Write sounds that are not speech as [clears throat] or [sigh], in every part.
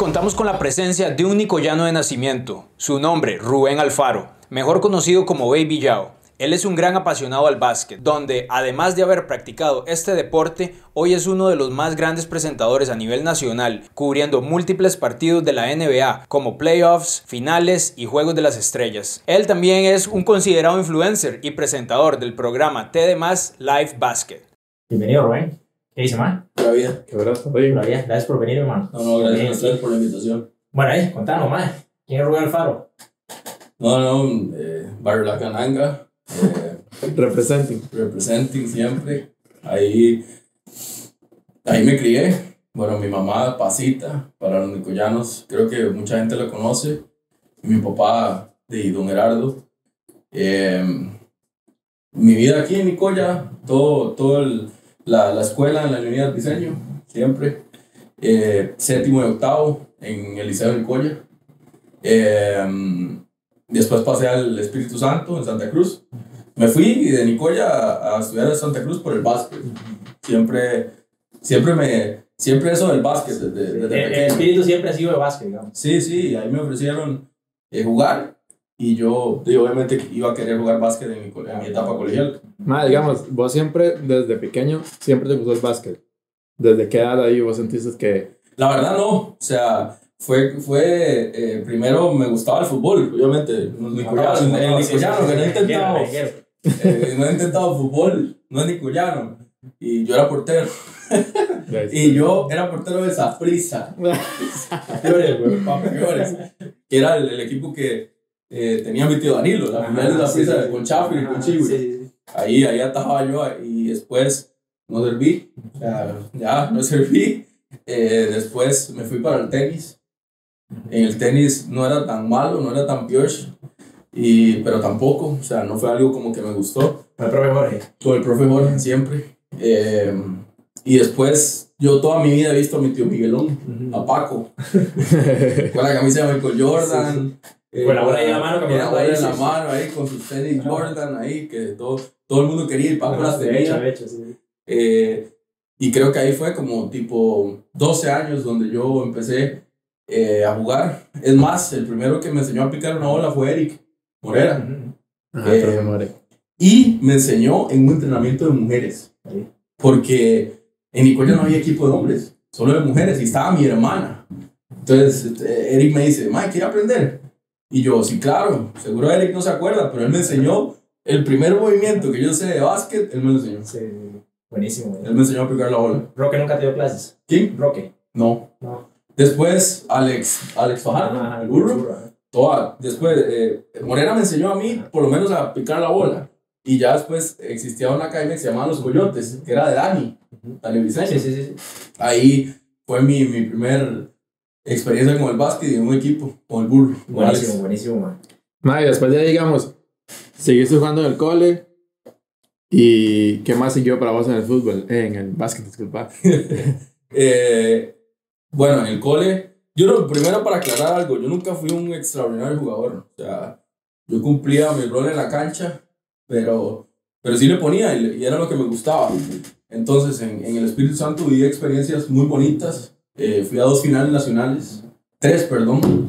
contamos con la presencia de un nicoyano de nacimiento, su nombre Rubén Alfaro, mejor conocido como Baby Yao. Él es un gran apasionado al básquet, donde además de haber practicado este deporte, hoy es uno de los más grandes presentadores a nivel nacional, cubriendo múltiples partidos de la NBA, como playoffs, finales y juegos de las estrellas. Él también es un considerado influencer y presentador del programa TD Live Basket. Bienvenido, Rubén. ¿Qué dice, man? Vida. Qué brazo, oye. Vida. Gracias por venir, hermano. No, no, gracias a ustedes por la invitación. Bueno, ahí, contanos, man. ¿Quién es Rubén Alfaro? No, no, eh, Barrio La Cananga, eh, representing. Representing siempre. Ahí, ahí me crié. Bueno, mi mamá, Pasita, para los nicoyanos, creo que mucha gente la conoce. Mi papá, de Don Gerardo. Eh, mi vida aquí en Nicoya, todo, todo la, la, escuela en la unidad de diseño, siempre. Eh, séptimo y octavo en el Liceo de Nicoya. Eh, Después pasé al Espíritu Santo en Santa Cruz. Me fui de Nicoya a, estudiar en Santa Cruz por el básquet. Siempre, siempre me, siempre eso del básquet desde, desde pequeño. El espíritu siempre ha sido de básquet, digamos. Sí, sí, ahí me ofrecieron eh, jugar y yo, obviamente iba a querer jugar básquet en mi, en mi etapa colegial. Ma, digamos, vos siempre, desde pequeño, siempre te gustó el básquet. ¿Desde qué edad ahí vos sentiste que...? La verdad no, o sea, fue, fue eh, primero me gustaba el fútbol, obviamente. En el Nicoyano, que no he intentado. Eh, no he intentado fútbol, no es Nicoyano. Y yo era portero. y yo era portero de Zaprisa. [laughs] Que era el, equipo que eh, tenía mi tío Danilo, la primera de Zaprisa, con Chafi y con Chihuahua. Ahí, ahí atajaba yo y después no serví. ya, no serví. después me fui para el tenis en el tenis no era tan malo, no era tan pioche, y, pero tampoco, o sea, no fue algo como que me gustó. Con el profe Jorge. Con el profe Jorge, siempre. Eh, y después, yo toda mi vida he visto a mi tío Miguelón, a Paco, [laughs] con la camisa de Michael Jordan. Eh, con la bola en la mano, con la bola en la mano ahí, con sus tenis Jordan ahí, que todo, todo el mundo quería y Paco las tenía. Eh, y creo que ahí fue como tipo 12 años donde yo empecé eh, a jugar. Es más, el primero que me enseñó a picar una bola fue Eric Morera. Eh, y me enseñó en un entrenamiento de mujeres. Porque en Nicoya no había equipo de hombres, solo de mujeres. Y estaba mi hermana. Entonces eh, Eric me dice, Mike, ¿quiere aprender? Y yo, sí, claro. Seguro Eric no se acuerda, pero él me enseñó el primer movimiento que yo sé de básquet, él me lo enseñó. Sí, buenísimo. Él me enseñó a picar la bola. Roque nunca te dio clases. ¿Quién? Roque. No. No. Después, Alex, Alex Fajardo, el burro. Toda, después, eh, Morena me enseñó a mí, por lo menos, a picar la bola. Y ya después existía una academia que se llamaba Los Coyotes, que era de Dani, Dani Vicente. Sí, sí, sí. Ahí fue mi, mi primer experiencia con el básquet y en un equipo, con el burro. Buenísimo, buenísimo, man. Ma, y después ya, digamos, seguiste jugando en el cole. ¿Y qué más siguió para vos en el fútbol? Eh, en el básquet, disculpa. [laughs] eh, bueno, en el cole, yo primero para aclarar algo, yo nunca fui un extraordinario jugador. O sea, yo cumplía mi rol en la cancha, pero, pero sí le ponía y, era lo que me gustaba. Entonces, en, en el Espíritu Santo viví experiencias muy bonitas. Eh, fui a dos finales nacionales, tres, perdón.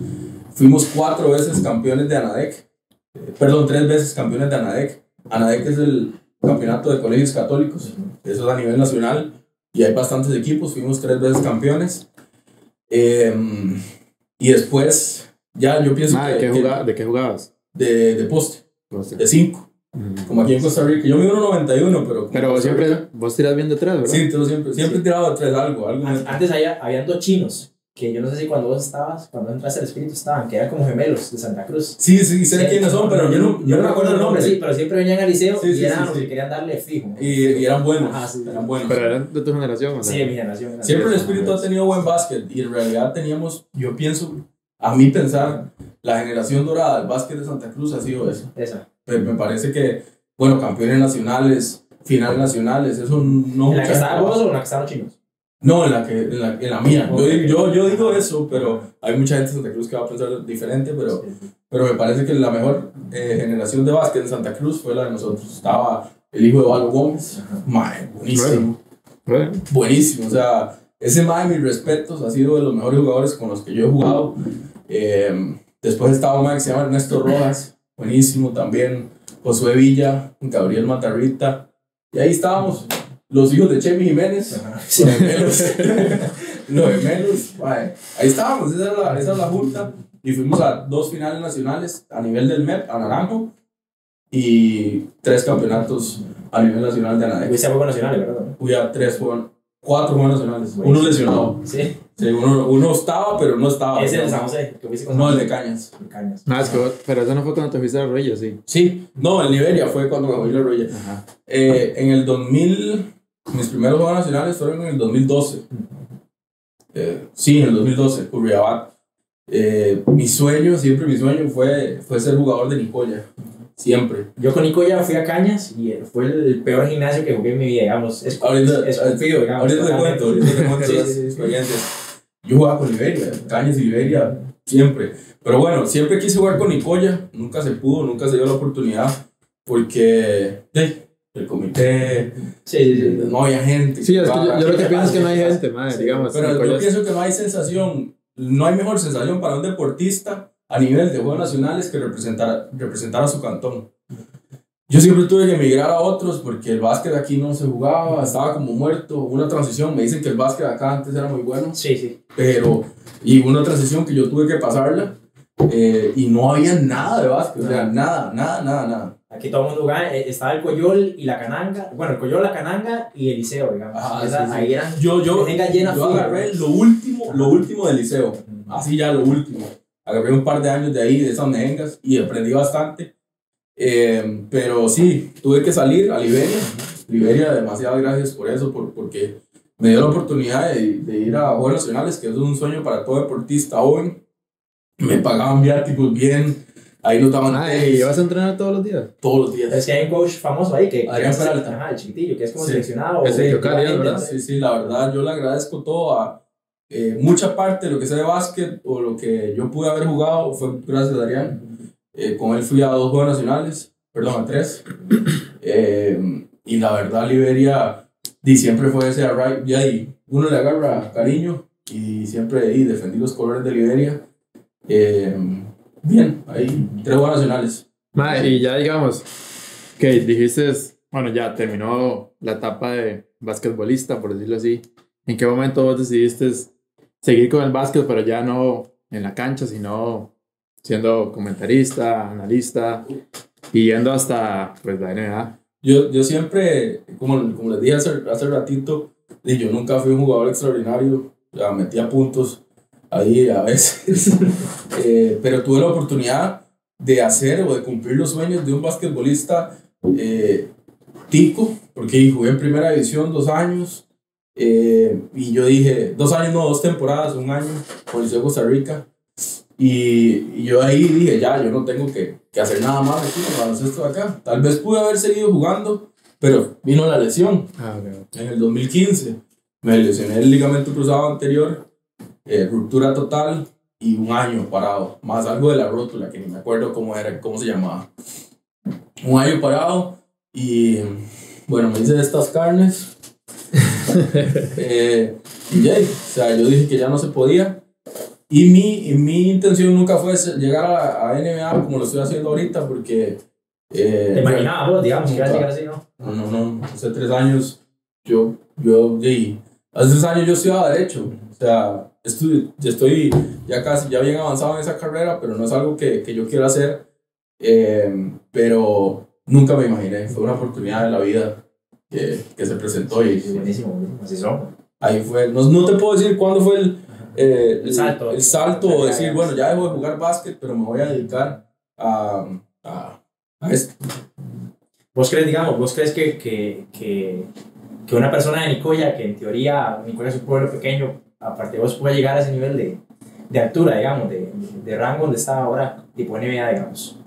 Fuimos cuatro veces campeones de ANADEC. Eh, perdón, tres veces campeones de ANADEC. ANADEC es el campeonato de colegios católicos. Eso es a nivel nacional. Y hay bastantes equipos. Fuimos tres veces campeones. Em, y después, ya yo pienso que, ¿De qué jugabas? De, de poste, de 5. Como aquí en Costa Rica. Yo mido 1.91, pero... Pero siempre, vos tiras bien de tres, ¿verdad? Sí, siempre, siempre he tirado de tres algo. algo Antes había, había dos chinos que yo no sé si cuando vos estabas, cuando entraste al espíritu estaban, que eran como gemelos de Santa Cruz. Sí, sí, sé quiénes son, pero yo no, yo no me acuerdo el nombre. Sí, pero siempre venían al liceo y eran los que querían darle fijo. Y, y eran buenos. eran buenos. Pero eran de tu generación, ¿no? Sí, de mi generación. Siempre el espíritu ha tenido buen básquet y en realidad teníamos, yo pienso, a mí pensar, la generación dorada del básquet de Santa Cruz ha sido eso. Esa. Me parece que, bueno, campeones nacionales, finales nacionales, eso no... ¿En la que estaban vos o en la que estaban chinos? No, en la, que, en la, en la mía. Yo, yo, yo, digo eso, pero hay mucha gente en Santa Cruz que va a pensar diferente, pero, pero me parece que la mejor eh, generación de básquet en Santa Cruz fue la de nosotros. Estaba el hijo de Valo Gómez. Mae, buenísimo. Buenísimo. O sea, ese mae, mis respetos, ha sido de los mejores jugadores con los que yo he jugado. Eh, después estaba un mae que se llama Ernesto Rojas, buenísimo también. Josué Villa, Gabriel Matarrita. Y ahí estábamos, los hijos de Chemi Jiménez, Sí. [laughs] los gemelos. [laughs] los gemelos, mae. Ahí estábamos, esa es, la, esa es la junta. Y fuimos a dos finales nacionales a nivel del MEP, a Naranjo, y tres campeonatos a nivel nacional de Anadex. Fuiste a Juegos Nacionales, ¿verdad? Fui a tres, juegos- cuatro juegos nacionales. Uno lesionado. Sí. Sí, uno, uno estaba, pero no estaba. Ese es el San José, que fuiste con No, el de Cañas. con Cañas. No, es que vos- pero eso no fue cuando te fuiste a Arroyo, sí. Sí, no, el Liberia fue cuando me fui la Roya. Ajá. Eh, en el 2000, mis primeros juegos nacionales fueron en el 2012. Eh, sí, en el 2012, Curriabat. Eh, mi sueño, siempre mi sueño fue, fue ser jugador de Nicoya. Siempre. Yo con Nico ya fui a Cañas y fue el peor gimnasio que jugué en mi vida, digamos. Es, Ahorita- digamos. Ahorita te cuento, ahorita te cuento las experiencias. Yo jugaba con Liberia, Cañas y Liberia, siempre. Pero bueno, siempre quise jugar con Nicoya, nunca se pudo, nunca se dio la oportunidad, porque hey, el comité, Sí, sí, sí. no había gente. Sí, es que yo, yo lo que ¿Qué pienso es que no hay gente, madre, Sí, digamos. Pero yo Nicolás- pienso que no hay sensación, no hay mejor sensación para un deportista a nivel de Juegos Nacionales que representar, representar a su cantón. Yo siempre tuve que emigrar a otros porque el básquet aquí no se jugaba, estaba como muerto, una transición, me dicen que el básquet acá antes era muy bueno, Sí, sí. pero, y una transición que yo tuve que pasarla, eh, y no había nada de básquet, o sea, nada, nada, nada, nada. Aquí todo el mundo jugaba, eh, estaba el Coyol y la Cananga, bueno, el Coyol, la Cananga y el Liceo, digamos. Ajá, Esa- sí, sí. Ahí eran Yo, yo, llena yo agarré ¿no? lo último, lo último del liceo. así ya lo último. Agarré un par de años de ahí, de esas mejengas, y aprendí bastante. Eh, pero sí, tuve que salir a Liberia. Liberia, demasiadas gracias por eso, por, porque me dio la oportunidad de, de ir a Juegos Nacionales, que es un sueño para todo deportista joven. Me pagaban viáticos bien, ahí nos daban Ay, tenis ¿vas a entrenar todos los días? todos los días. Es que hay un coach famoso ahí que, Adrián Peralta. Ajá, el chiquitillo, que es como Sí. seleccionado. Cali, gente, ¿verdad? Sí, sí, la verdad, yo le agradezco todo a eh, mucha parte de lo que sé de básquet o lo que yo pude haber jugado fue gracias a Adrián. Eh, con él fui a dos Juegos Nacionales, perdón, a tres. Eh, y la verdad, Liberia di, siempre fue ese array, y ahí uno le agarra cariño y siempre y defendí los colores de Liberia. Eh, bien, ahí tres Juegos Nacionales. Madre, y ya digamos, que dijiste, bueno, ya terminó la etapa de basquetbolista, por decirlo así. ¿En qué momento vos decidiste seguir con el básquet, pero ya no en la cancha, sino siendo comentarista, analista y yendo hasta pues, la NBA? Yo, yo siempre, como, como les dije hace, hace ratito, yo nunca fui un jugador extraordinario, ya metía puntos ahí a veces, [laughs] Eh, pero tuve la oportunidad de hacer o de cumplir los sueños de un basquetbolista eh, tico, porque jugué en primera división dos años, eh, y yo dije, dos años, no, dos temporadas, un año, con el de Costa Rica, y, y yo ahí dije, ya, yo no tengo que, que hacer nada más aquí en el baloncesto de acá. Tal vez pude haber seguido jugando, pero vino la lesión Ah, ok. en el 2015. Me lesioné el ligamento cruzado anterior, eh, ruptura total y un año parado, más algo de la rótula, que ni me acuerdo cómo era, cómo se llamaba. Un año parado y bueno, me hice estas carnes. [laughs] eh, y ya, o sea, yo dije que ya no se podía. Y mi, y mi intención nunca fue llegar a, a NBA como lo estoy haciendo ahorita, porque... eh, Te imaginabas vos, digamos, que ibas a llegar así, ¿no? no, no, no. Hace tres años, yo, yo, y hace tres años yo estudiaba Derecho. O sea, estoy, ya estoy ya casi, ya bien avanzado en esa carrera, pero no es algo que, que yo quiero hacer. Eh, pero nunca me imaginé. Fue una oportunidad de la vida que, que se presentó y buenísimo, buenísimo, así son. ahí fue. No, no te puedo decir cuándo fue el, eh, El salto. El salto o decir, Ya, bueno, ya dejo de jugar básquet, pero me voy a dedicar a, a, a esto. ¿Vos crees, digamos, vos crees que, que, que, que una persona de Nicoya, que en teoría Nicoya es un pueblo pequeño, aparte de vos puede llegar a ese nivel de, de altura, digamos, de, de rango donde está ahora, tipo NBA, digamos?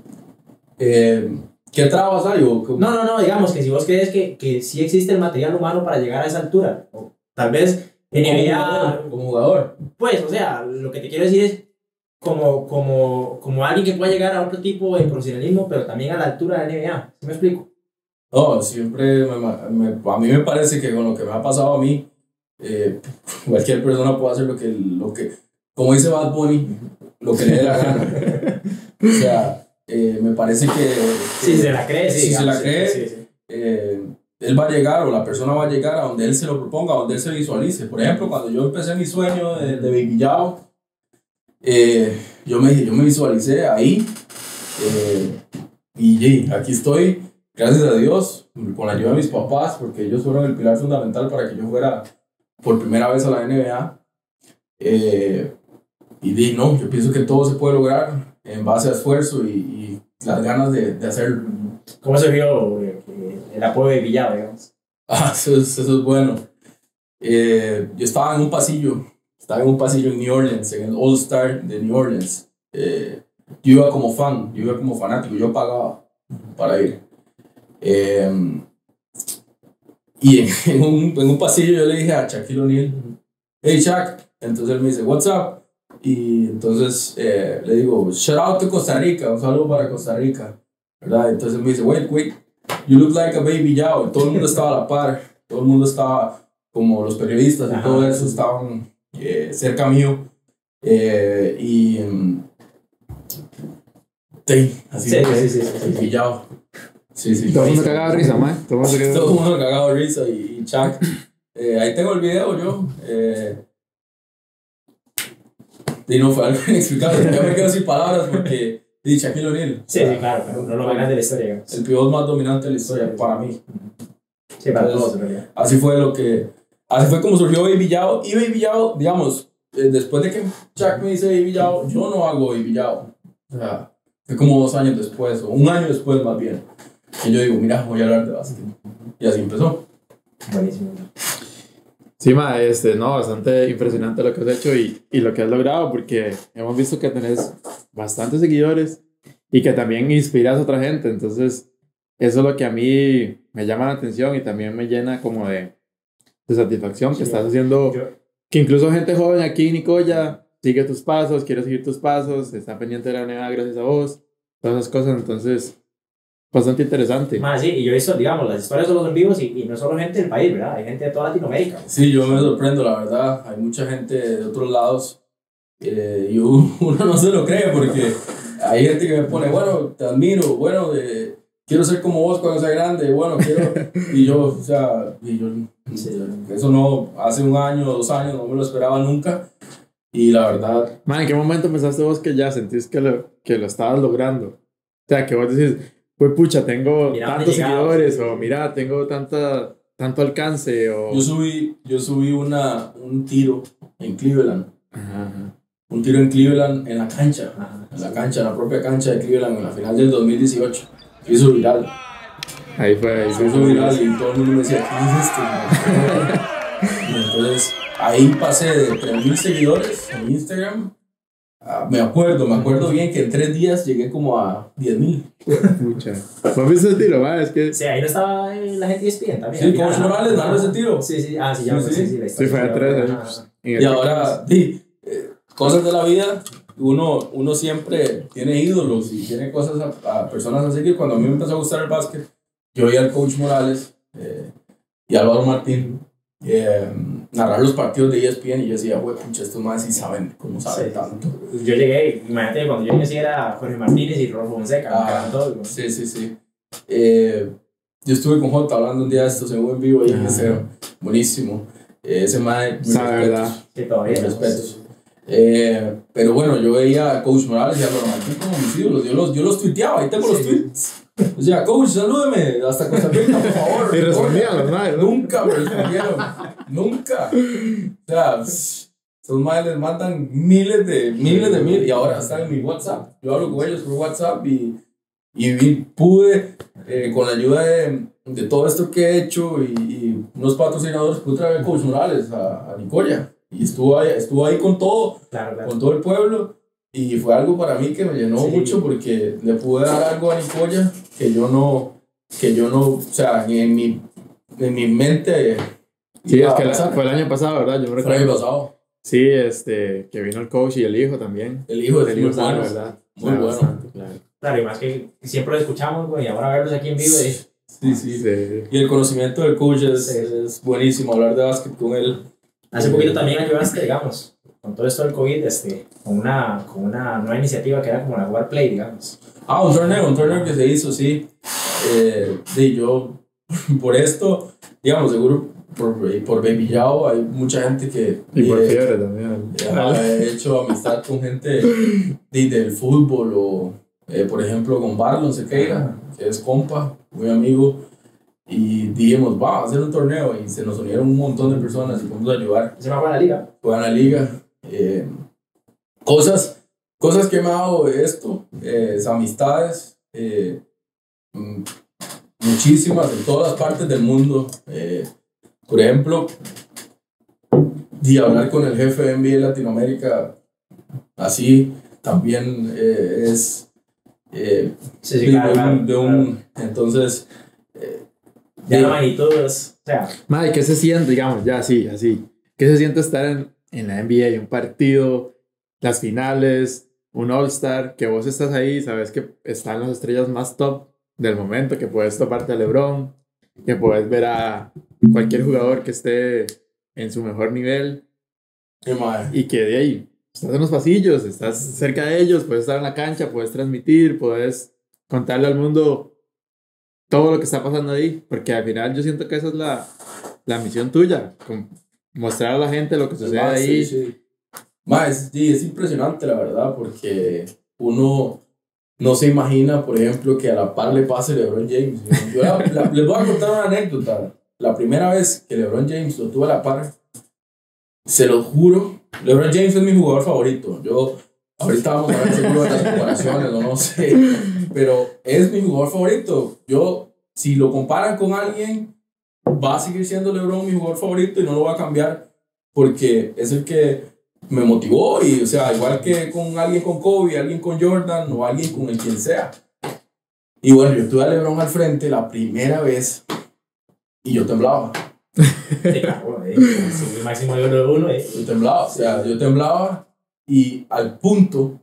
Eh, ¿Qué trabas hay? o cómo? No, no, no, digamos que si vos crees que, que sí existe el material humano para llegar a esa altura, o tal vez como NBA, jugador, como jugador. pues, o sea, lo que te quiero decir es como, como, como alguien que pueda llegar a otro tipo de profesionalismo, pero también a la altura de NBA, ¿sí me explico? No, siempre me- me- a mí me parece que con lo que me ha pasado a mí, eh, [laughs] cualquier persona puede hacer lo que, lo que, como dice Bad Bunny, lo que le dé la gana. [laughs] o sea, eh, me parece que... Sí, se la cree, sí. Si se digamos, la cree, sí, sí. eh, él va a llegar o la persona va a llegar a donde él se lo proponga, a donde él se visualice. Por ejemplo, cuando yo empecé mi sueño de, de Baby Yao, eh, yo, me, yo me visualicé ahí eh, y aquí estoy, gracias a Dios, con la ayuda de mis papás, porque ellos fueron el pilar fundamental para que yo fuera por primera vez a la NBA. Eh, y di, no, yo pienso que todo se puede lograr en base a esfuerzo y, y las ganas de, de hacerlo. ¿Cómo se vio eh, el apoyo de Villado, digamos? [laughs] Ah, eso es, eso es bueno. Eh, yo estaba en un pasillo, estaba en un pasillo en New Orleans, en el All Star de New Orleans. Eh, yo iba como fan, yo iba como fanático, yo pagaba para ir. Eh, y en, [laughs] en un, en un pasillo yo le dije a Shaquille O'Neal, hey Shaq, entonces él me dice, what's up? Y entonces eh, le digo, shout out to Costa Rica, un saludo para Costa Rica, ¿verdad? Entonces me dice, wait, wait, you look like a baby Yao. Y todo el mundo estaba a la par, todo el mundo estaba, como los periodistas y Ajá. todo eso, estaban eh, cerca mío. Eh, y. mm, sí, así Sí, sí, sí, sí, sí. Baby Yao. Sí, sí. Todo el mundo sí. cagaba de risa, mae. Todo el mundo [laughs] cagado de risa y, y Chuck. Eh, ahí tengo el video yo. Eh, y no fue algo [laughs] inexplicable. Ya me quedo sin palabras porque. Y Shaquille O'Neal. Sí, sí, claro, pero no lo más grande de la historia, digamos. El pivot más dominante de la historia para mí. Sí, para Entonces, todos, en realidad. Así fue lo que. Así fue como surgió Baby Yao. Y Baby Yao, digamos, eh, después de que Chuck me dice Baby Yao, yo no hago Baby Yao. O sea, fue como dos años después, o un año después más bien. Que yo digo, mira, voy a hablar de básquet. Y así empezó. Buenísimo. Sí, ma, este, no, bastante impresionante lo que has hecho y, y lo que has logrado, porque hemos visto que tenés bastantes seguidores y que también inspiras a otra gente. Entonces, eso es lo que a mí me llama la atención y también me llena como de, de satisfacción que Sí. estás haciendo, Yo- que incluso gente joven aquí en Nicoya sigue tus pasos, quiere seguir tus pasos, está pendiente de la NBA gracias a vos, todas esas cosas. Entonces, bastante interesante. Más, sí, y yo he visto, digamos, las historias de los en vivos y, y no solo gente del país, ¿verdad? Hay gente de toda Latinoamérica. Sí, yo me sorprendo, la verdad. Hay mucha gente de otros lados eh, y uno [laughs] no se lo cree porque hay gente que me pone, bueno, te admiro, bueno, eh, quiero ser como vos cuando sea grande, bueno, quiero. Y yo, o sea, y yo, eso no, hace un año, dos años, no me lo esperaba nunca. Y la verdad, Man, ¿en qué momento pensaste vos que ya sentís que lo, que lo estabas logrando? O sea, que vos decís, pues pucha, tengo tantos seguidores, sí, o mira, tengo tanta, tanto alcance, o... yo subí, yo subí una, un tiro en Cleveland. Ajá, ajá. Un tiro en Cleveland en la cancha. Ajá. En la cancha, en la propia cancha de Cleveland, en la final del 2018. Se hizo viral. Ahí fue, ahí Se fue. hizo viral y todo el mundo me decía, ¿qué es esto? Y [laughs] entonces ahí pasé de 3.000 seguidores en Instagram. A- me acuerdo, me acuerdo bien que en tres días llegué como a 10.000. Pucha. ¿Vos viste el tiro, man? Es que... Sí, ahí no estaba eh, la gente de ESPN también. Sí, Al Coach final. Morales dando ese tiro. Sí, sí, ah, sí, ya, Sí, sí, sí, sí. la Sí, fue a tres Ajá. años. En el Y ahora, sí, eh, cosas de la vida, uno, uno siempre tiene ídolos y tiene cosas a, a personas a seguir. Cuando a mí me empezó a gustar el básquet, yo vi al coach Morales eh, y Álvaro Martín eh, narrar los partidos de ESPN y yo decía, güey, pucha, estos más sí saben cómo saben Sí. tanto. Yo llegué, imagínate, cuando yo conocí era Jorge Martínez y Rolfo Fonseca, Ah, todos. Sí, sí, sí. Eh, yo estuve con Jota hablando un día de estos en un en vivo y en. Instagram. Buenísimo. Eh, ese mae, mis respetos. ¿verdad? Sí, todavía. Respetos. Eh, pero bueno, yo veía a Coach Morales y a Martín como mis ídolos. Yo los, yo los tuiteaba, ahí tengo los Sí. tweets. [laughs] O sea, Coach, salúdeme hasta Costa Rica, por favor. Y respondían los madres. Nunca me respondieron. Nunca. O sea, esos madres les mandan miles de miles de mil y ahora están en mi WhatsApp. Yo hablo con ellos por WhatsApp y, y vi- pude, eh, con la ayuda de, de todo esto que he hecho y, y unos patrocinadores, pude traer a Coach Morales a, a Nicoya. Y estuvo ahí, estuvo ahí con todo, Claro, claro. con todo el pueblo. Y fue algo para mí que me llenó Sí. mucho porque le pude dar algo a Nicoya que yo no, que yo no, o sea, ni en mi, en mi mente. Sí, es que la- fue el año pasado, ¿verdad? Yo me Fue el año recuerdo. pasado. Sí, este, que vino el coach y el hijo también. El hijo es El muy hijo sabe, bueno. ¿verdad? Muy Sabe bueno. bastante, claro. Claro, y más que siempre lo escuchamos, güey, y ahora verlos aquí en vivo es. Sí, sí. Sí. Y el conocimiento del coach es, Sí. es buenísimo. Hablar de básquet con él Hace poquito también ayudaste, digamos, con todo esto del COVID, este, con, una, con una nueva iniciativa que era como la War Play, digamos. Ah, un torneo, un torneo que se hizo, sí. Eh, sí, yo, [laughs] por esto, digamos, seguro por, por Baby Yao hay mucha gente que Y por eh, fiebre también. he hecho amistad con gente de- del fútbol o, eh, por ejemplo, con Barlon Sequeira, que es compa, muy amigo. Y dijimos, va a hacer un torneo y se nos unieron un montón de personas y podemos ayudar. Se me fue a la liga. juegan la liga. Cosas, cosas que me ha dado esto, eh, es amistades, eh, mm, muchísimas en todas las partes del mundo. eh, por ejemplo, y hablar con el jefe de NBA Latinoamérica, así también eh, es eh, Sí, sí, de, claro, un- claro, de un- entonces Ya es, o sea, Madre, ¿qué se siente, digamos, ya así, así? ¿Qué se siente estar en, en la NBA, un partido, las finales, un All-Star, que vos estás ahí, sabes que están las estrellas más top del momento, que puedes toparte a LeBron, que puedes ver a cualquier jugador que esté en su mejor nivel mae, y que de ahí estás en los pasillos, estás cerca de ellos, puedes estar en la cancha, puedes transmitir, puedes contarle al mundo todo lo que está pasando ahí, porque al final yo siento que esa es la, la misión tuya, mostrar a la gente lo que sucede ahí. sí, sí. Ma, es, sí, es impresionante, la verdad, porque uno no se imagina, por ejemplo, que a la par le pase LeBron James. Yo la- la- les voy a contar una anécdota. La primera vez que LeBron James lo tuvo a la par, se lo juro, LeBron James es mi jugador favorito. Yo, ahorita vamos a ver seguro de las comparaciones, o no sé, pero es mi jugador favorito. Yo, si lo comparan con alguien, va a seguir siendo LeBron mi jugador favorito y no lo va a cambiar porque es el que me motivó y, o sea, igual que con alguien con Kobe, alguien con Jordan o alguien con el quien sea. Y bueno, yo tuve a LeBron al frente la primera vez y yo temblaba. eh, el máximo de uno, eh. Yo temblaba, o sea, yo temblaba y al punto,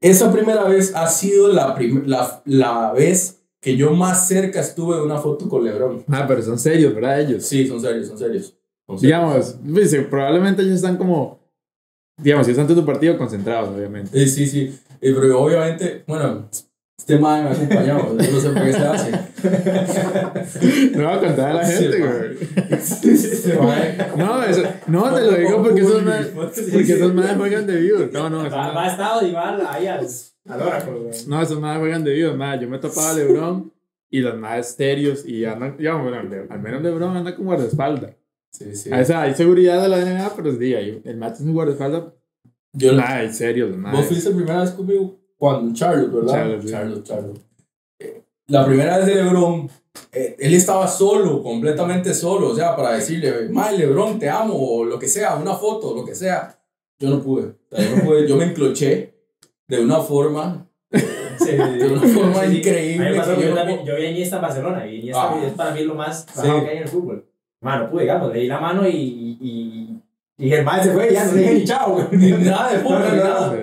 esa primera vez ha sido la, la, la vez que yo más cerca estuve de una foto con LeBron. Ah, pero son serios, ¿verdad? Ellos. Sí, son serios, son serios. Son serios. Digamos, pues, probablemente ellos están como, digamos, si están en tu partido, concentrados, obviamente. Sí, sí, sí. Eh, pero obviamente, bueno, este man me ha acompañado, yo no sé por qué se hace. [laughs] No voy a contar a la gente, güey. Este No, eso, no, te lo digo porque esos más, porque esos más juegan de views. No, no, esos Va, va a estado y va ahí al, al Oracle, güey. No, esos más juegan de views, más. Yo me topaba a LeBron y los más estéreos y andan, digamos, bueno, al menos LeBron anda como guardaespaldas. Sí, sí. O sea, hay seguridad de la NBA, pero sí, ahí, el Matt es un guardaespaldas. Yo, Nada, hay serios, los vos fuiste la primera vez conmigo cuando Charlotte, ¿verdad? Charlotte, sí. Charlotte, Charlotte. Eh, La primera vez de LeBron, eh, él estaba solo, completamente solo, o sea, para decirle, Mae, LeBron, te amo, o lo que sea, una foto, lo que sea. Yo no pude. O sea, yo, no pude. yo me encloché de una forma, Sí, de una forma increíble. Que que yo yo, vi a Iniesta en Barcelona y Iniesta Ah. es para mí lo más Sí. bajado que hay en el fútbol. Mano, pude, digamos, le di la mano y, y, y el mal se fue y ya no le dije ni chao, güey. Ni nada de [laughs] no, nada.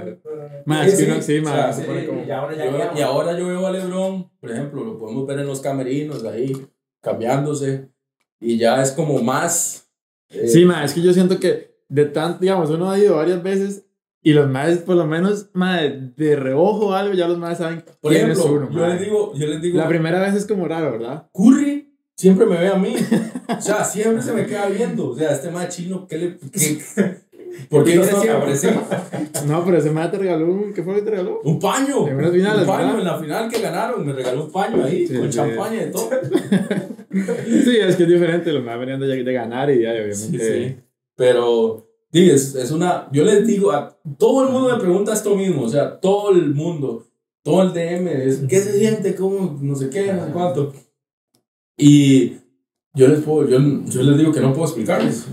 Más, es que Sí, uno, más. y ahora ya Yo- quedamos. y ahora yo veo a LeBron, por ejemplo, lo podemos ver en los camerinos ahí, cambiándose, y ya es como más. eh, Sí, ma, es que yo siento que de tanto, digamos, uno ha ido varias veces y los más, por lo menos, ma, de reojo o algo, ya los más saben Por quién ejemplo, es uno. yo ma. les digo, yo les digo, La primera vez es como raro, ¿verdad? Curry siempre me ve a mí. O sea, siempre se me queda viendo. O sea, este más chino, ¿qué le. Qué, ¿Por qué dice siempre? Sí. No, pero ese ma te regaló un. ¿Qué fue que te regaló? Un paño. En un paño ¿verdad? en la final que ganaron. Me regaló un paño ahí Sí, con sí. champaña y todo. Sí, es que es diferente. Los más venían de, de ganar y ya, Sí, obviamente. sí. Pero, sí, es, es una. Yo les digo, a todo el mundo me pregunta esto mismo. O sea, todo el mundo, todo el DM, es, ¿qué se siente? ¿Cómo? No sé qué, no sé cuánto. Y yo les, puedo, yo, yo les digo que no puedo explicarles.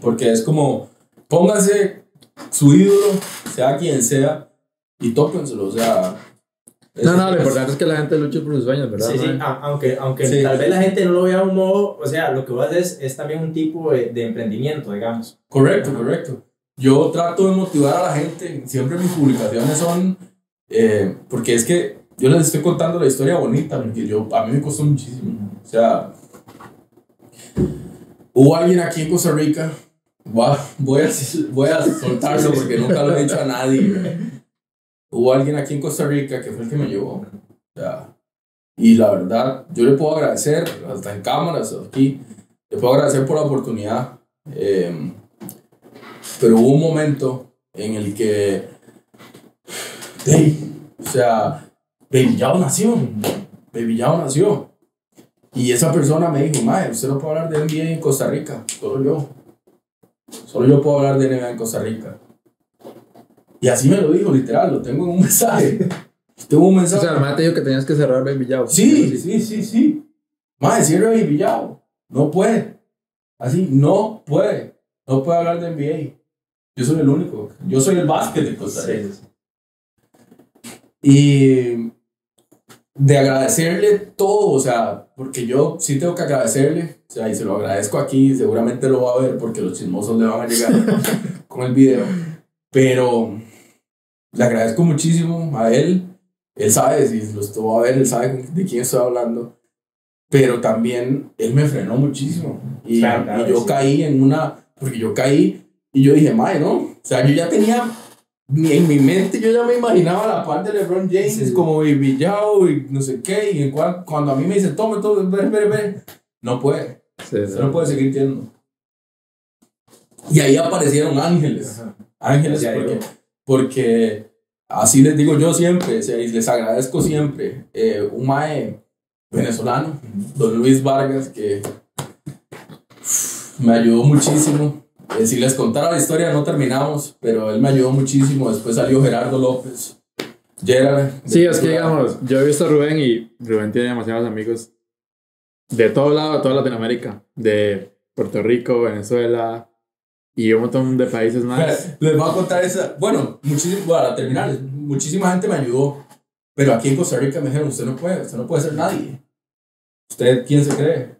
Porque es como, pónganse su ídolo, sea quien sea, y tópenselo. O sea. No, no, lo importante es que la gente luche por sus sueños, ¿verdad? Sí, sí, aunque, aunque Sí. tal vez la gente no lo vea de un modo, o sea, lo que vos haces es también un tipo de, de emprendimiento, digamos. Correcto, correcto. Yo trato de motivar a la gente, siempre mis publicaciones son, eh, porque es que yo les estoy contando la historia bonita, porque yo, a mí me costó muchísimo. O sea, hubo alguien aquí en Costa Rica voy a, voy a, soltarlo porque nunca lo he dicho a nadie. Hubo alguien aquí en Costa Rica que fue el que me llevó. O sea, y la verdad, yo le puedo agradecer, hasta en cámaras aquí, le puedo agradecer por la oportunidad. eh, pero hubo un momento en el que, hey, o sea, Baby Yao nació, Baby Yao nació. Y esa persona me dijo, Mae, usted no puede hablar de NBA en Costa Rica, solo yo. Solo yo puedo hablar de NBA en Costa Rica. Y así me lo dijo, literal, lo tengo en un mensaje. [laughs] tengo un O mensaje. sea, el mate dijo que tenías que cerrar Baby Yao. Sí, sí, sí, sí. Más cierre Baby Yao. No puede. Así, no puede. No puede hablar de NBA. Yo soy el único. Yo soy el básquet de Costa Rica. Y de agradecerle todo, o sea, porque yo sí tengo que agradecerle, o sea, y se lo agradezco aquí, seguramente lo va a ver porque los chismosos le van a llegar [laughs] con el video, pero le agradezco muchísimo a él, él sabe, si lo estuvo a ver, él sabe de quién estoy hablando, pero también él me frenó muchísimo, y, Claro, claro, y yo sí. caí en una, porque yo caí y yo dije, mae, ¿no? O sea, yo ya tenía mi- en mi mente yo ya me imaginaba la parte de LeBron James Sí. como Baby Yao y no sé qué. Y en cual- cuando a mí me dicen, tome todo, ve, ve, ve, no puede. Sí, no puede seguir viendo. Y ahí aparecieron ángeles. Ángeles, porque, así les digo yo siempre, y les agradezco siempre. Eh, un mae venezolano, don Luis Vargas, que me ayudó muchísimo. Eh, si les contara la historia no terminamos, pero él me ayudó muchísimo. Después salió Gerardo López. Gerard. Sí, es que digamos, yo he visto a Rubén y Rubén tiene demasiados amigos de todo lado, de toda Latinoamérica, de Puerto Rico, Venezuela y un montón de países más. [laughs] Les voy a contar esa. Bueno, muchísimo, para terminar, muchísima gente me ayudó. Pero aquí en Costa Rica me dijeron: Usted no puede, usted no puede ser nadie. ¿Usted quién se cree?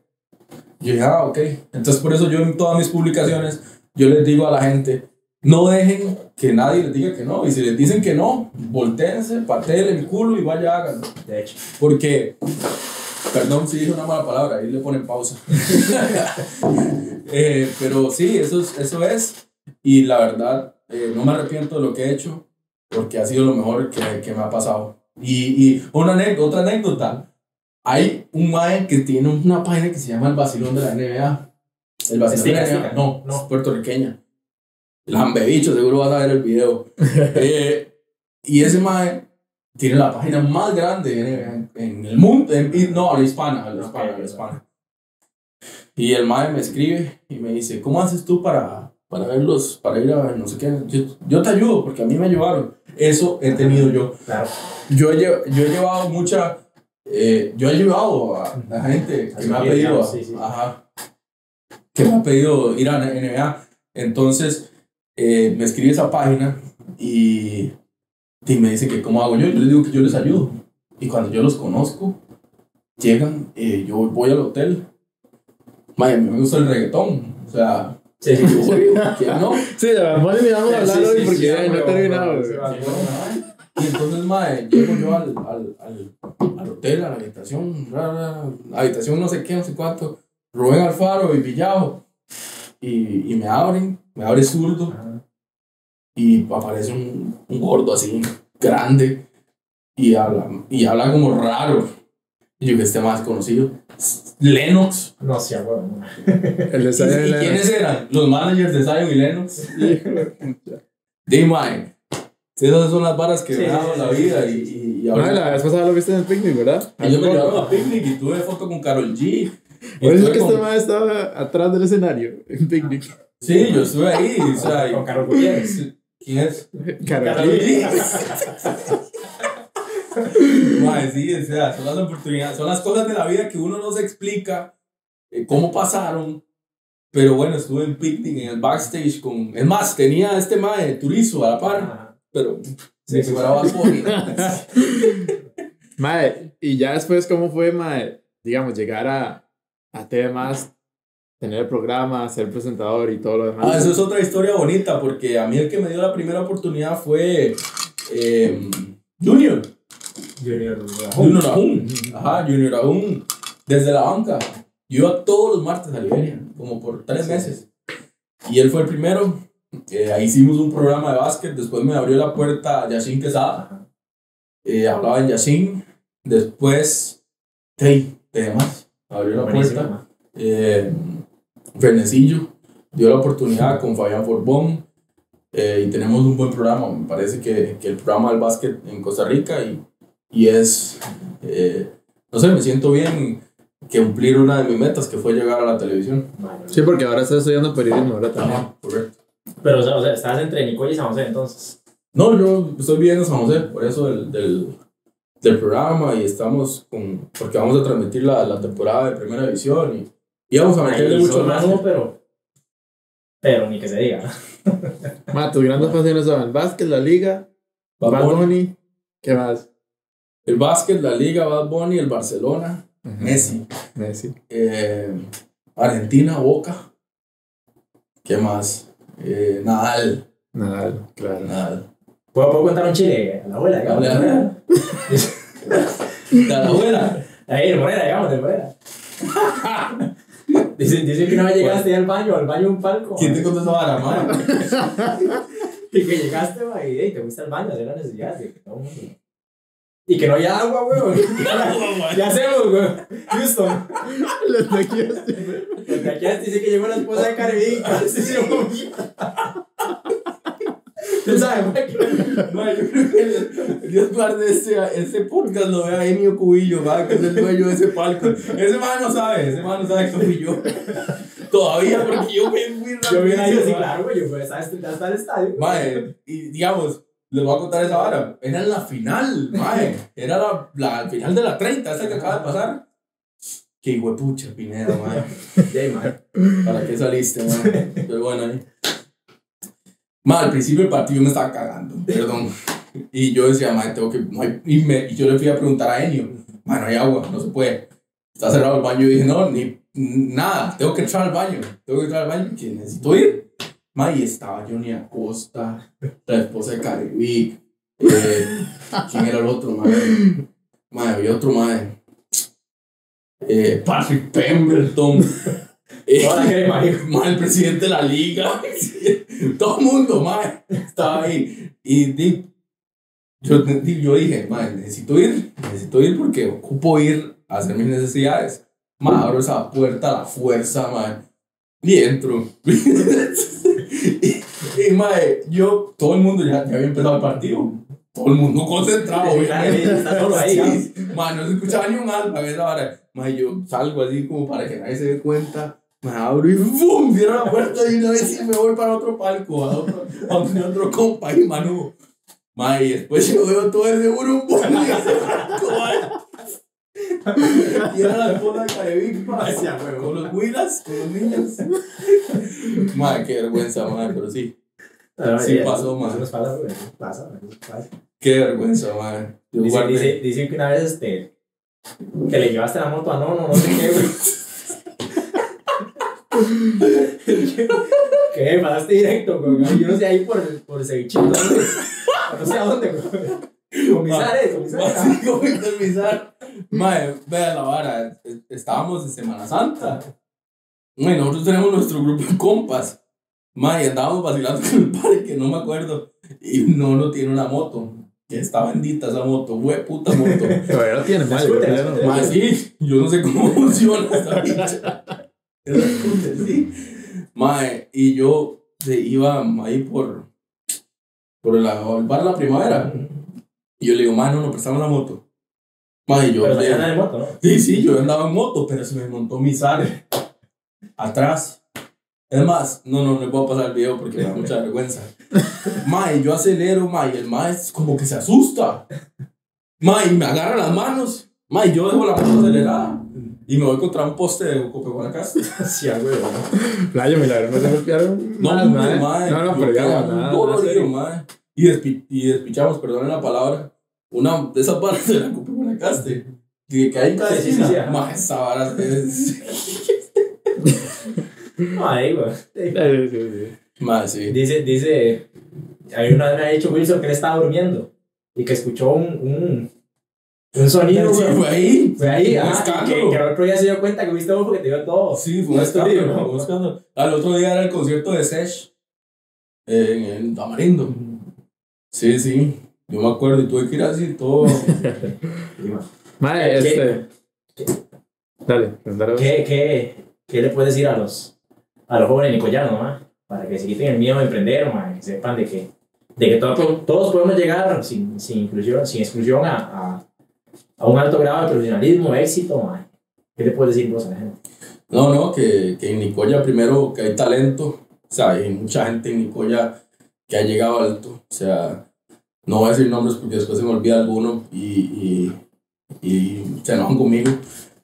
Yo dije: Ah, ok. Entonces, por eso yo en todas mis publicaciones, yo les digo a la gente: No dejen que nadie les diga que no. Y si les dicen que no, volteense, pateen el culo y vaya, háganlo. De hecho. Porque, perdón si dije una mala palabra, ahí le ponen pausa. [laughs] Eh, pero sí, eso es, eso es. Y la verdad, eh, no me arrepiento de lo que he hecho, porque ha sido lo mejor que, que me ha pasado. Y, y una anécdota, otra anécdota. Hay un mae que tiene una página que se llama El Vacilón de la NBA. El estica. No, No. es puertorriqueña. El Jambebicho, seguro vas a ver el video. [laughs] Eh, y ese mae tiene la página más grande en, en el mundo. en- no, a la hispana, a la hispana, a la hispana. Y el mae me escribe y me dice, ¿cómo haces tú para, para verlos, para ir a no sé qué? Yo, yo te ayudo porque a mí me ayudaron. Eso he tenido yo. Claro. Yo he, yo he llevado mucha... eh, yo he ayudado a la gente que me ha pedido... sí, sí. Ajá. Que me ha pedido ir a la NBA. Entonces, eh, me escribe esa página y, y me dice que cómo hago yo. Yo les digo que yo les ayudo. Y cuando yo los conozco, llegan, eh, yo voy al hotel. Mí me gusta el reggaetón. O sea, Sí, sí, sí. voy, ¿quién no? [laughs] Sí, vamos a hablar hoy porque ya no he terminado. Y entonces, mae, llego yo al, al, al, al hotel, a la habitación, ra, ra, la habitación no sé qué, no sé cuánto, Rubén Alfaro y Villao, y, y me abren, me abre zurdo, Ajá. y aparece un, un gordo así, grande, y habla, y habla como raro. Y yo que esté más conocido, Lennox. No, sí, no. El ¿Y, de Zion y quiénes eran? Los managers de Zion y Lennox. Mae, esas son las varas que Sí, me sí, la sí, vida sí, y, sí. y, y Madre, ahorita- la vez pasada lo viste en el picnic, ¿verdad? Ellos me llevaron a picnic y tuve foto con Carol G. [laughs] Por eso es que con- este madre estaba atrás del escenario, [laughs] en picnic. Sí, yo estuve ahí. O sea, y- Con Carlos Gutiérrez. ¿Quién es? [laughs] Carol Carol. Mae, sí, o sea, son las oportunidades, son las cosas de la vida que uno no se explica eh, cómo pasaron. Pero bueno, estuve en picnic en el backstage con. Es más, tenía este mae Turizo a la par, Ajá. pero Sí, se fuera Bad Bunny. Mae, y ya después, ¿cómo fue, mae? Digamos, llegar a, a temas, tener el programa, ser presentador y todo lo demás. Ah, eso es otra historia bonita, porque a mí el que me dio la primera oportunidad fue eh, Junior. Junior. Junior Ahun. Ajá, Junior Ahun. Desde la banca. Yo iba todos los martes a Liberia, como por tres meses. y él fue el primero. Eh, ahí hicimos un programa de básquet. Después me abrió la puerta Yashin Quesada. Eh, hablaba en Yashin. Después, hey, demás. Abrió la Buenísimo, puerta. Eh, Fernecillo dio la oportunidad con Fabián Forbón. eh, y tenemos un buen programa. Me parece que, que el programa del básquet en Costa Rica y, y es. eh, no sé, me siento bien que cumplir una de mis metas que fue llegar a la televisión. Sí, porque ahora estás estudiando periodismo, ¿verdad? También. Ajá, correcto. Pero, o sea, o sea, estabas entre Nicoya y San José entonces. No, yo estoy viviendo en San José, por eso del, del, del programa y estamos con. Porque vamos a transmitir la, la temporada de primera división y, y vamos a meterle mucho más. pero. Pero ni que se diga. Ma, tus grandes pasiones son el básquet, la liga, Bad Bad Bunny, Bunny, ¿qué más? El básquet, la Liga, Bad Bunny, el Barcelona. Messi, Messi. eh, Argentina, Boca. ¿Qué más? Eh, Nadal. Nadal, claro. Nadal. ¿Puedo, puedo contar un chile a la abuela, [laughs] la abuela. Ahí, Morera, digamos, de Morera. [laughs] Dicen, dicen que vez llegaste al baño, al baño un palco. ¿Quién te contó esa vara, madre? [laughs] Y que llegaste, ma, y, hey, te fuiste al baño a hacer la necesidad. Y que. Y no hay agua, weón. [laughs] ¿Qué hacemos, weón? Houston. Los así. Porque aquí dice que llegó la esposa de Caribbean. casi se vomita. ¿Tú sabes, yo creo que Dios guarde ese, ese podcast, lo vea Enio Cubillo, madre, que es el dueño de ese palco. Ese man no sabe, ese man no sabe que fui yo. Todavía, porque yo me fui [laughs] Yo vi ahí así, claro, güey. Yo fui hasta hasta el estadio. Mae, y digamos, les voy a contar esa vara. Era en la final, mae. Era la, la final de la 30, esa que acaba de pasar. Qué hijo de pucha, Pineda, mae. [laughs] Man. ¿Para qué saliste, mae? Pero bueno, ahí. Mae, al principio del partido me estaba cagando, perdón. Y yo decía, mae, tengo que. no hay- y, me- y yo le fui a preguntar a Enio, no hay agua, no se puede. Está cerrado el baño. Y dije, no, ni nada, tengo que entrar al baño. Tengo que entrar al baño, que necesito ir. Mae, y estaba Johnny Acosta, la esposa de Caribe. Eh, ¿Quién era el otro, mae? Mae, había otro, mae. Eh, Patrick Pemberton. [laughs] Eh, mae, el presidente de la liga. [laughs] [laughs] Todo el mundo, mae, estaba ahí. Y di- yo, di- yo dije, mae, necesito ir, necesito ir porque ocupo ir a hacer mis necesidades. Mae, abro esa puerta a la fuerza, mae. Y entro. [laughs] y, y, mae, yo, todo el mundo ya, ya había empezado el partido. Todo el mundo concentrado, obviamente. está ahí, no se escuchaba ni un alma. Mae, yo salgo así como para que nadie se dé cuenta. Me abro y ¡bum! Cierro la puerta y una vez y me voy para otro palco, a otro, a otro compa y Manu. Mae, y después yo veo todo ese burumbo en ese palco. Y era la esposa de Carevic, con los huilas, con los niños. Mae, qué vergüenza, mae, pero sí. Pero, Sí pasó, nos pasa, Pasa, pasa. Qué vergüenza, mae. Yo Dice, guardé- dice, dicen que una vez este, que le llevaste la moto a no, no, no sé qué, güey. [laughs] ¿Qué? Pasaste directo, güey. Yo no sé, ahí por, por cevichito, güey. No sé a dónde, güey. Comisar eso, comisar. Sí. Mae, vea la vara. es- Estábamos en Semana Santa. Mae, nosotros tenemos nuestro grupo de compas. Mae, andábamos vacilando con el parque, no me acuerdo. Y no, no tiene una moto. Que está bendita esa moto, fue puta moto. Todavía no tiene madre. Sí, yo no sé cómo [laughs] funciona esta bicha. Sí. Mae, y yo se iba ahí por, por la, el bar La Primavera. Y yo le digo, mae, no, no prestamos la moto. Mae, yo. Pero le- se anda de moto, ¿no? Sí, sí, yo andaba en moto, pero se me montó mi sal atrás. Es más, no, no les voy a pasar el video porque me da mucha vergüenza. Mae, yo acelero, mae, y el mae es como que se asusta. Mae, me agarra las manos. Mae, yo dejo la moto acelerada y me voy contra un poste de Cope Guanacaste. Sí, [laughs] ¿no? Playa, milagro, no se golpearon. No, más. No, no, yo pero un nada. dolorido, mae. Y, despi- y despichamos, perdonen la palabra, una de esas varas de la Cope Guanacaste. Que, que hay sí, ajá. Mae, esa vara es... [laughs] No, ahí, güey. Mae, sí. Dice, dice, hay una vez me ha dicho Wilson que él estaba durmiendo y que escuchó un, un Un sonido, Sí, weón. fue ahí. Fue ahí, escándalo. que, que al otro día se dio cuenta que viste vos porque te dio todo. Sí, fue un escándalo, ¿no? fue escándalo. Al otro día era el concierto de Sesh en, en Tamarindo. Sí, sí. Yo me acuerdo y tuve que ir así todo. Man. [laughs] Mae, ¿Qué- este. Dale. ¿Qué, qué, ¿Qué le puedes decir a los, a los jóvenes nicoyanos, ma? Para que se quiten el miedo de emprender, ma, que sepan de que, de que todos, todos podemos llegar sin, sin, inclusión, sin exclusión a, a, a un alto grado de profesionalismo, éxito. ¿Qué le puedes decir vos a la gente? No, no, que, que en Nicoya primero que hay talento. O sea, hay mucha gente en Nicoya que ha llegado alto. O sea, no voy a decir nombres porque después se me olvida alguno y, y, y se enojan conmigo.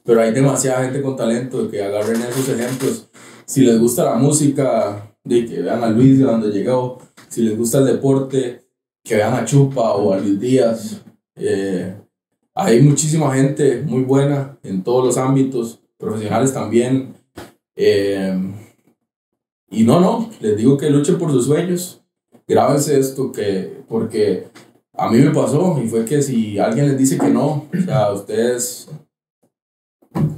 Pero hay demasiada gente con talento que agarren esos ejemplos. Si les gusta la música, de que vean a Luis de donde llegó. Si les gusta el deporte, que vean a Chupa o a Luis Díaz. Eh, hay muchísima gente muy buena en todos los ámbitos, profesionales también. Eh, y no, no, les digo que luchen por sus sueños. Grábense esto, que, porque a mí me pasó y fue que si alguien les dice que no, o sea, ustedes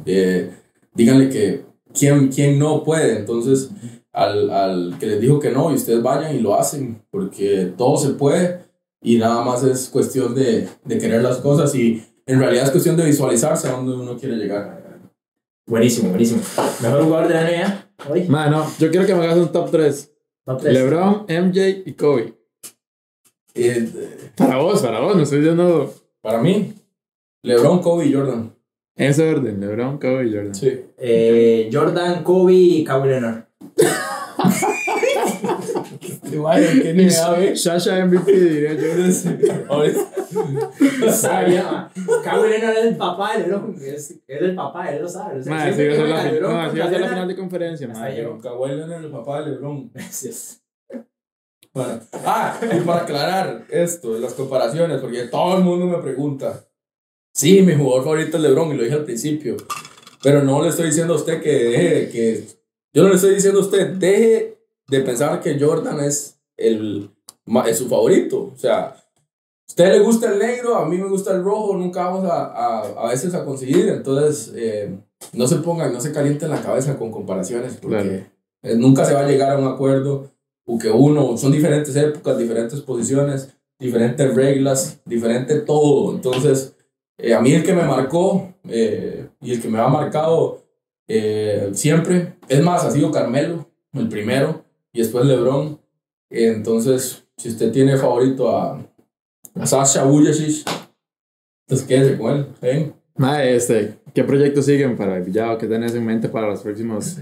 eh, díganle que quién, quién no puede. Entonces, al, al que les dijo que no y ustedes vayan y lo hacen, porque todo se puede y nada más es cuestión de, de querer las cosas y en realidad es cuestión de visualizarse a donde uno quiere llegar. Buenísimo, buenísimo. Mejor jugador de la NBA hoy. Mae, no, yo quiero que me hagas un top 3. Top tres. LeBron, MJ y Kobe. Eh, Para vos, para vos, no estoy diciendo para mí, LeBron, Kobe y Jordan. en ese orden. LeBron, Kobe y Jordan. Sí. Eh, Jordan, Kobe y Kawhi Leonard. [laughs] ¿Qué ni sabe? Sasha MVP, diría yo. Sabía. Kawhi Leonard es el papá de LeBron. Es, es el papá, él lo sabe. O sea, Mae, sí, siempre va a ser la, no, sí va a contra ser la final de conferencia, mae. llegó. Kawhi Leonard, el papá de LeBron. [laughs] Es- Bueno, ah, y para aclarar esto, las comparaciones, porque todo el mundo me pregunta. Sí, mi jugador favorito es LeBron, y lo dije al principio. Pero no le estoy diciendo a usted que deje, que. Yo no le estoy diciendo a usted, deje de pensar que Jordan es, el, es su favorito. O sea, usted le gusta el negro, a mí me gusta el rojo, nunca vamos a, a, a veces a conseguir. Entonces, eh, no se pongan, no se calienten la cabeza con comparaciones, porque Claro. eh, nunca se va a llegar a un acuerdo. Porque uno, son diferentes épocas, diferentes posiciones, diferentes reglas, diferente todo. Entonces, eh, a mí el que me marcó eh, y el que me ha marcado siempre, es más, ha sido Carmelo, el primero, y después Lebron. Entonces, si usted tiene favorito a, a Sasha Vujacic, pues quédese con él. ¿eh? Mae, este, ¿qué proyectos siguen para el Villado? ¿Qué tenés en mente para los próximos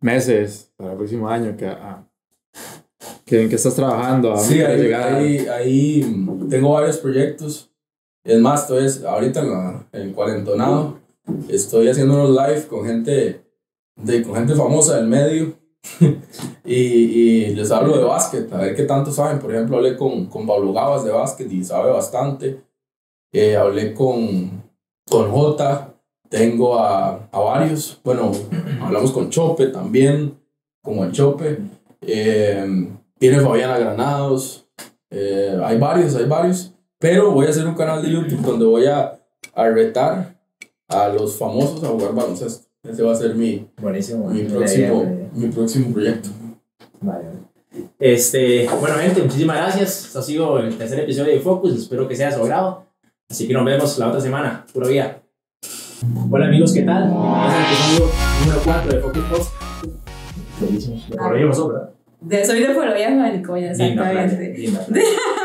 meses, para el próximo año? ¿Qué, ah, ¿qué- ¿En qué estás trabajando? ¿A Sí, ahí, ahí, ahí, tengo varios proyectos. Es más, estoy es- ahorita en, la, en cuarentonado. Estoy haciendo unos live con gente, de, con gente famosa del medio. [laughs] y, y les hablo de básquet, a ver qué tanto saben. Por ejemplo, hablé con, con Pablo Gabas de básquet y sabe bastante. Eh, hablé con, con Jota, tengo a, a varios. Bueno, [clears throat] hablamos con Chope también, con el Chope. Eh, tiene Fabiana Granados. eh, hay varios, hay varios. Pero voy a hacer un canal de YouTube donde voy a, a retar a los famosos a jugar baloncesto. Ese va a ser mi, Buenísimo. mi, próximo. Mi próximo proyecto. Vale, vale. Este, bueno, gente, muchísimas gracias. Esto ha sido el tercer episodio de Focus. Espero que sea de su agrado. Así que nos vemos la otra semana. Pura vida. Hola, amigos, ¿qué tal? Bienvenidos al episodio número 4 de Focus Post. Lo corregimos, ¿verdad? De, soy de Linda playa, exactamente. linda playa. [laughs]